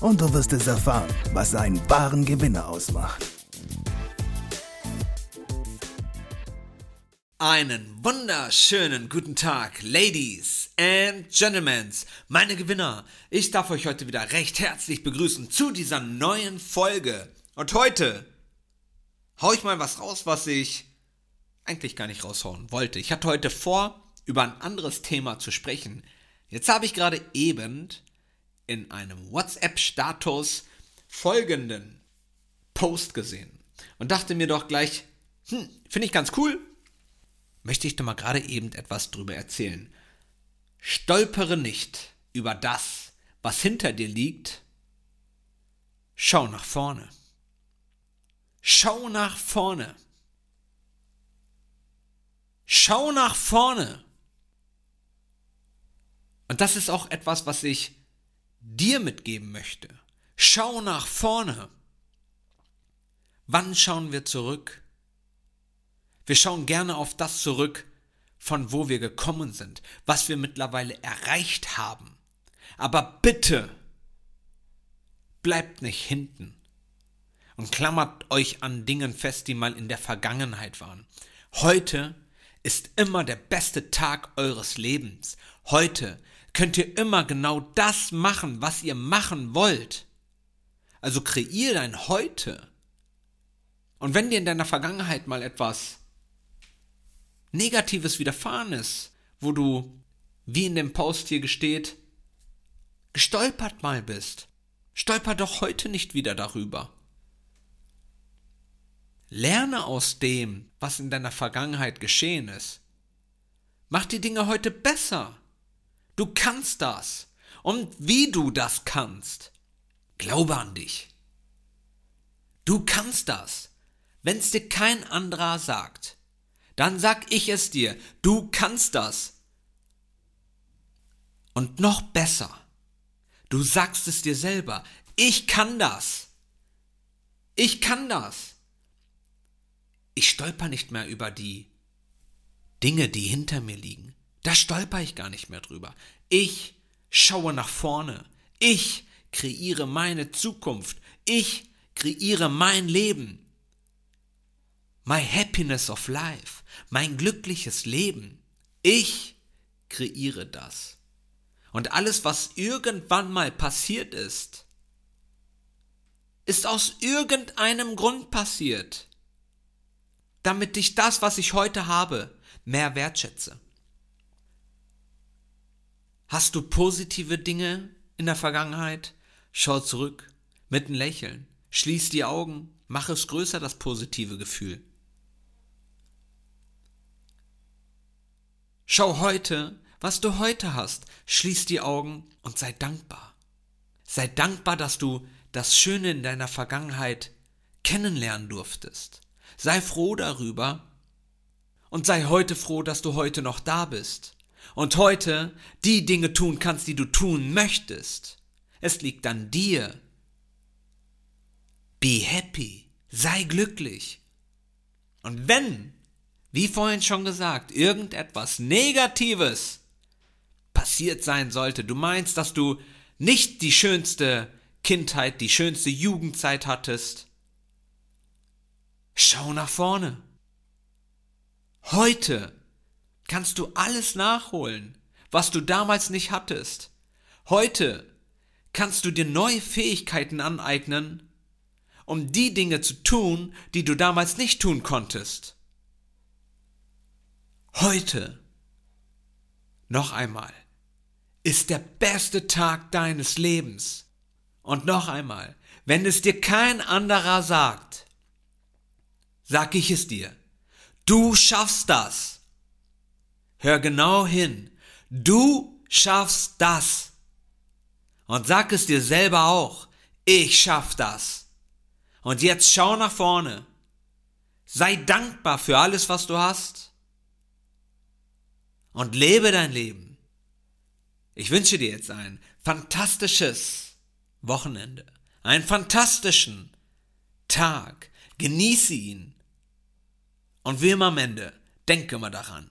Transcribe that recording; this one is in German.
und du wirst es erfahren, was einen wahren Gewinner ausmacht. Einen wunderschönen guten Tag, Ladies and Gentlemen, meine Gewinner. Ich darf euch heute wieder recht herzlich begrüßen zu dieser neuen Folge. Und heute hau ich mal was raus, was ich eigentlich gar nicht raushauen wollte. Ich hatte heute vor, über ein anderes Thema zu sprechen. Jetzt habe ich gerade eben in einem WhatsApp-Status folgenden Post gesehen und dachte mir doch gleich, hm, finde ich ganz cool, möchte ich doch mal gerade eben etwas drüber erzählen. Stolpere nicht über das, was hinter dir liegt. Schau nach vorne. Schau nach vorne. Schau nach vorne. Und das ist auch etwas, was ich dir mitgeben möchte. Schau nach vorne. Wann schauen wir zurück? Wir schauen gerne auf das zurück, von wo wir gekommen sind, was wir mittlerweile erreicht haben. Aber bitte, bleibt nicht hinten und klammert euch an Dingen fest, die mal in der Vergangenheit waren. Heute ist immer der beste Tag eures Lebens. Heute könnt ihr immer genau das machen, was ihr machen wollt. Also kreier dein Heute. Und wenn dir in deiner Vergangenheit mal etwas Negatives widerfahren ist, wo du, wie in dem Post hier gesteht, gestolpert mal bist, stolper doch heute nicht wieder darüber. Lerne aus dem, was in deiner Vergangenheit geschehen ist. Mach die Dinge heute besser. Du kannst das. Und wie du das kannst. Glaube an dich. Du kannst das. Wenn es dir kein anderer sagt, dann sag ich es dir. Du kannst das. Und noch besser. Du sagst es dir selber. Ich kann das. Ich kann das. Ich stolper nicht mehr über die Dinge, die hinter mir liegen. Da stolper ich gar nicht mehr drüber. Ich schaue nach vorne. Ich kreiere meine Zukunft. Ich kreiere mein Leben. My happiness of life. Mein glückliches Leben. Ich kreiere das. Und alles, was irgendwann mal passiert ist, ist aus irgendeinem Grund passiert, damit ich das, was ich heute habe, mehr wertschätze. Hast du positive Dinge in der Vergangenheit? Schau zurück mit einem Lächeln. Schließ die Augen. Mach es größer, das positive Gefühl. Schau heute, was du heute hast. Schließ die Augen und sei dankbar. Sei dankbar, dass du das Schöne in deiner Vergangenheit kennenlernen durftest. Sei froh darüber und sei heute froh, dass du heute noch da bist und heute die Dinge tun kannst, die du tun möchtest. Es liegt an dir. Be happy, sei glücklich. Und wenn, wie vorhin schon gesagt, irgendetwas Negatives passiert sein sollte, du meinst, dass du nicht die schönste Kindheit, die schönste Jugendzeit hattest, schau nach vorne. Heute kannst du alles nachholen, was du damals nicht hattest. Heute kannst du dir neue Fähigkeiten aneignen, um die Dinge zu tun, die du damals nicht tun konntest. Heute, noch einmal, ist der beste Tag deines Lebens. Und noch einmal, wenn es dir kein anderer sagt, sag ich es dir. Du schaffst das. Hör genau hin. Du schaffst das. Und sag es dir selber auch. Ich schaff das. Und jetzt schau nach vorne. Sei dankbar für alles, was du hast. Und lebe dein Leben. Ich wünsche dir jetzt ein fantastisches Wochenende. Einen fantastischen Tag. Genieße ihn. Und wie immer am Ende, denke immer daran,